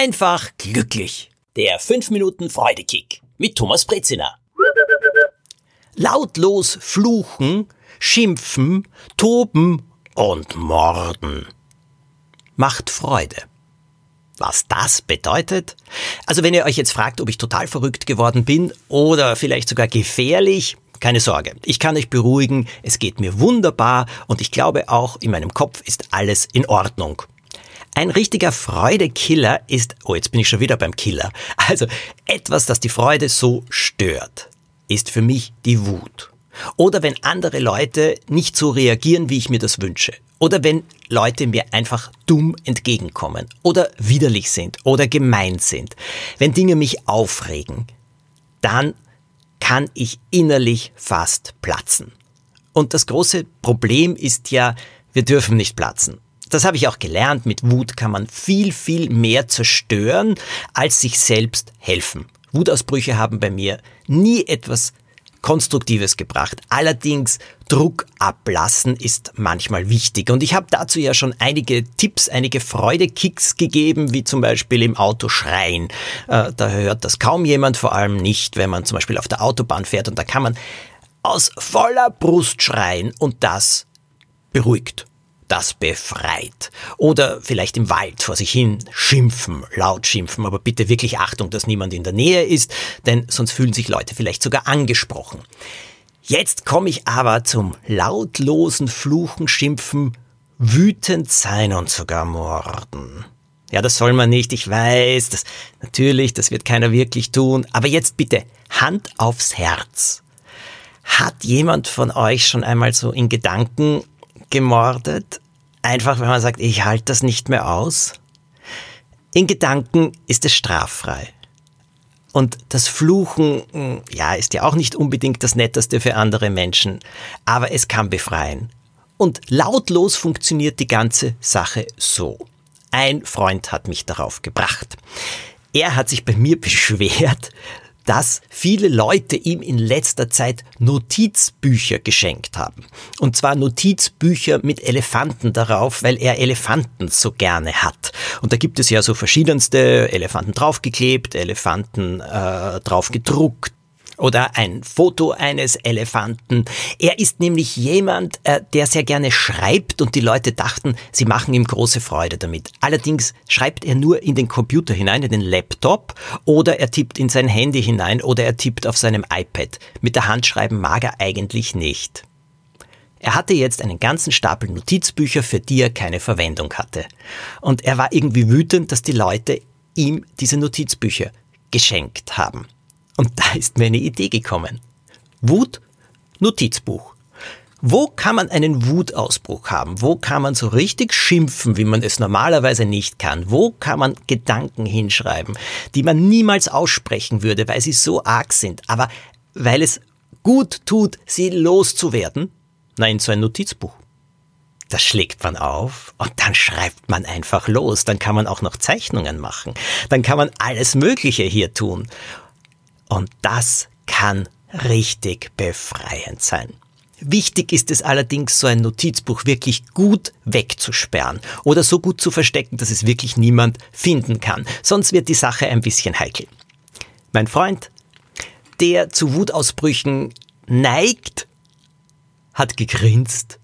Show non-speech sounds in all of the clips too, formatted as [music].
einfach glücklich. Der 5 Minuten Freudekick mit Thomas Brezina. Lautlos fluchen, schimpfen, toben und morden. Macht Freude. Was das bedeutet? Also wenn ihr euch jetzt fragt, ob ich total verrückt geworden bin oder vielleicht sogar gefährlich, keine Sorge, ich kann euch beruhigen, es geht mir wunderbar und ich glaube auch, in meinem Kopf ist alles in Ordnung. Ein richtiger Freudekiller ist, oh jetzt bin ich schon wieder beim Killer, also etwas, das die Freude so stört, ist für mich die Wut. Oder wenn andere Leute nicht so reagieren, wie ich mir das wünsche. Oder wenn Leute mir einfach dumm entgegenkommen. Oder widerlich sind. Oder gemein sind. Wenn Dinge mich aufregen. Dann kann ich innerlich fast platzen. Und das große Problem ist ja, wir dürfen nicht platzen. Das habe ich auch gelernt. Mit Wut kann man viel, viel mehr zerstören, als sich selbst helfen. Wutausbrüche haben bei mir nie etwas Konstruktives gebracht. Allerdings Druck ablassen ist manchmal wichtig. Und ich habe dazu ja schon einige Tipps, einige Freudekicks gegeben, wie zum Beispiel im Auto schreien. Äh, da hört das kaum jemand, vor allem nicht, wenn man zum Beispiel auf der Autobahn fährt. Und da kann man aus voller Brust schreien und das beruhigt das befreit. Oder vielleicht im Wald vor sich hin schimpfen, laut schimpfen, aber bitte wirklich Achtung, dass niemand in der Nähe ist, denn sonst fühlen sich Leute vielleicht sogar angesprochen. Jetzt komme ich aber zum lautlosen Fluchen, Schimpfen, wütend sein und sogar morden. Ja, das soll man nicht, ich weiß, das, natürlich, das wird keiner wirklich tun, aber jetzt bitte Hand aufs Herz. Hat jemand von euch schon einmal so in Gedanken gemordet, einfach wenn man sagt, ich halte das nicht mehr aus. In Gedanken ist es straffrei. Und das Fluchen, hm, ja, ist ja auch nicht unbedingt das Netteste für andere Menschen, aber es kann befreien. Und lautlos funktioniert die ganze Sache so. Ein Freund hat mich darauf gebracht. Er hat sich bei mir [laughs] beschwert, dass viele Leute ihm in letzter Zeit Notizbücher geschenkt haben. Und zwar Notizbücher mit Elefanten darauf, weil er Elefanten so gerne hat. Und da gibt es ja so verschiedenste Elefanten draufgeklebt, Elefanten äh, drauf gedruckt, oder ein Foto eines Elefanten. Er ist nämlich jemand, äh, der sehr gerne schreibt und die Leute dachten, sie machen ihm große Freude damit. Allerdings schreibt er nur in den Computer hinein, in den Laptop oder er tippt in sein Handy hinein oder er tippt auf seinem iPad. Mit der Hand schreiben mag er eigentlich nicht. Er hatte jetzt einen ganzen Stapel Notizbücher, für die er keine Verwendung hatte. Und er war irgendwie wütend, dass die Leute ihm diese Notizbücher geschenkt haben. Und da ist mir eine Idee gekommen. Wut, Notizbuch. Wo kann man einen Wutausbruch haben? Wo kann man so richtig schimpfen, wie man es normalerweise nicht kann? Wo kann man Gedanken hinschreiben, die man niemals aussprechen würde, weil sie so arg sind, aber weil es gut tut, sie loszuwerden? Nein, so ein Notizbuch. Das schlägt man auf und dann schreibt man einfach los. Dann kann man auch noch Zeichnungen machen. Dann kann man alles Mögliche hier tun. Und das kann richtig befreiend sein. Wichtig ist es allerdings, so ein Notizbuch wirklich gut wegzusperren oder so gut zu verstecken, dass es wirklich niemand finden kann. Sonst wird die Sache ein bisschen heikel. Mein Freund, der zu Wutausbrüchen neigt, hat gegrinst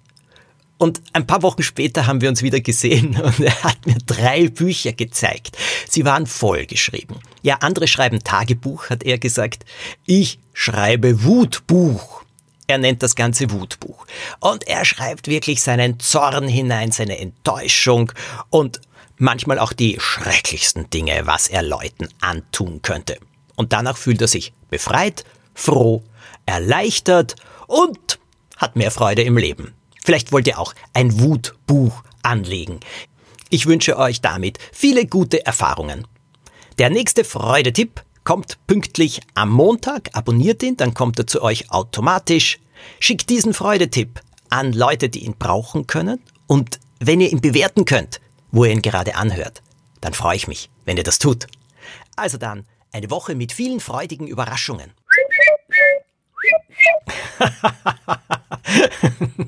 und ein paar Wochen später haben wir uns wieder gesehen [laughs] und er hat mir drei Bücher gezeigt. Sie waren vollgeschrieben. Ja, andere schreiben Tagebuch, hat er gesagt. Ich schreibe Wutbuch. Er nennt das Ganze Wutbuch. Und er schreibt wirklich seinen Zorn hinein, seine Enttäuschung und manchmal auch die schrecklichsten Dinge, was er Leuten antun könnte. Und danach fühlt er sich befreit, froh, erleichtert und hat mehr Freude im Leben. Vielleicht wollt ihr auch ein Wutbuch anlegen. Ich wünsche euch damit viele gute Erfahrungen. Der nächste Freudetipp kommt pünktlich am Montag. Abonniert ihn, dann kommt er zu euch automatisch. Schickt diesen Freudetipp an Leute, die ihn brauchen können. Und wenn ihr ihn bewerten könnt, wo ihr ihn gerade anhört, dann freue ich mich, wenn ihr das tut. Also dann eine Woche mit vielen freudigen Überraschungen. [laughs]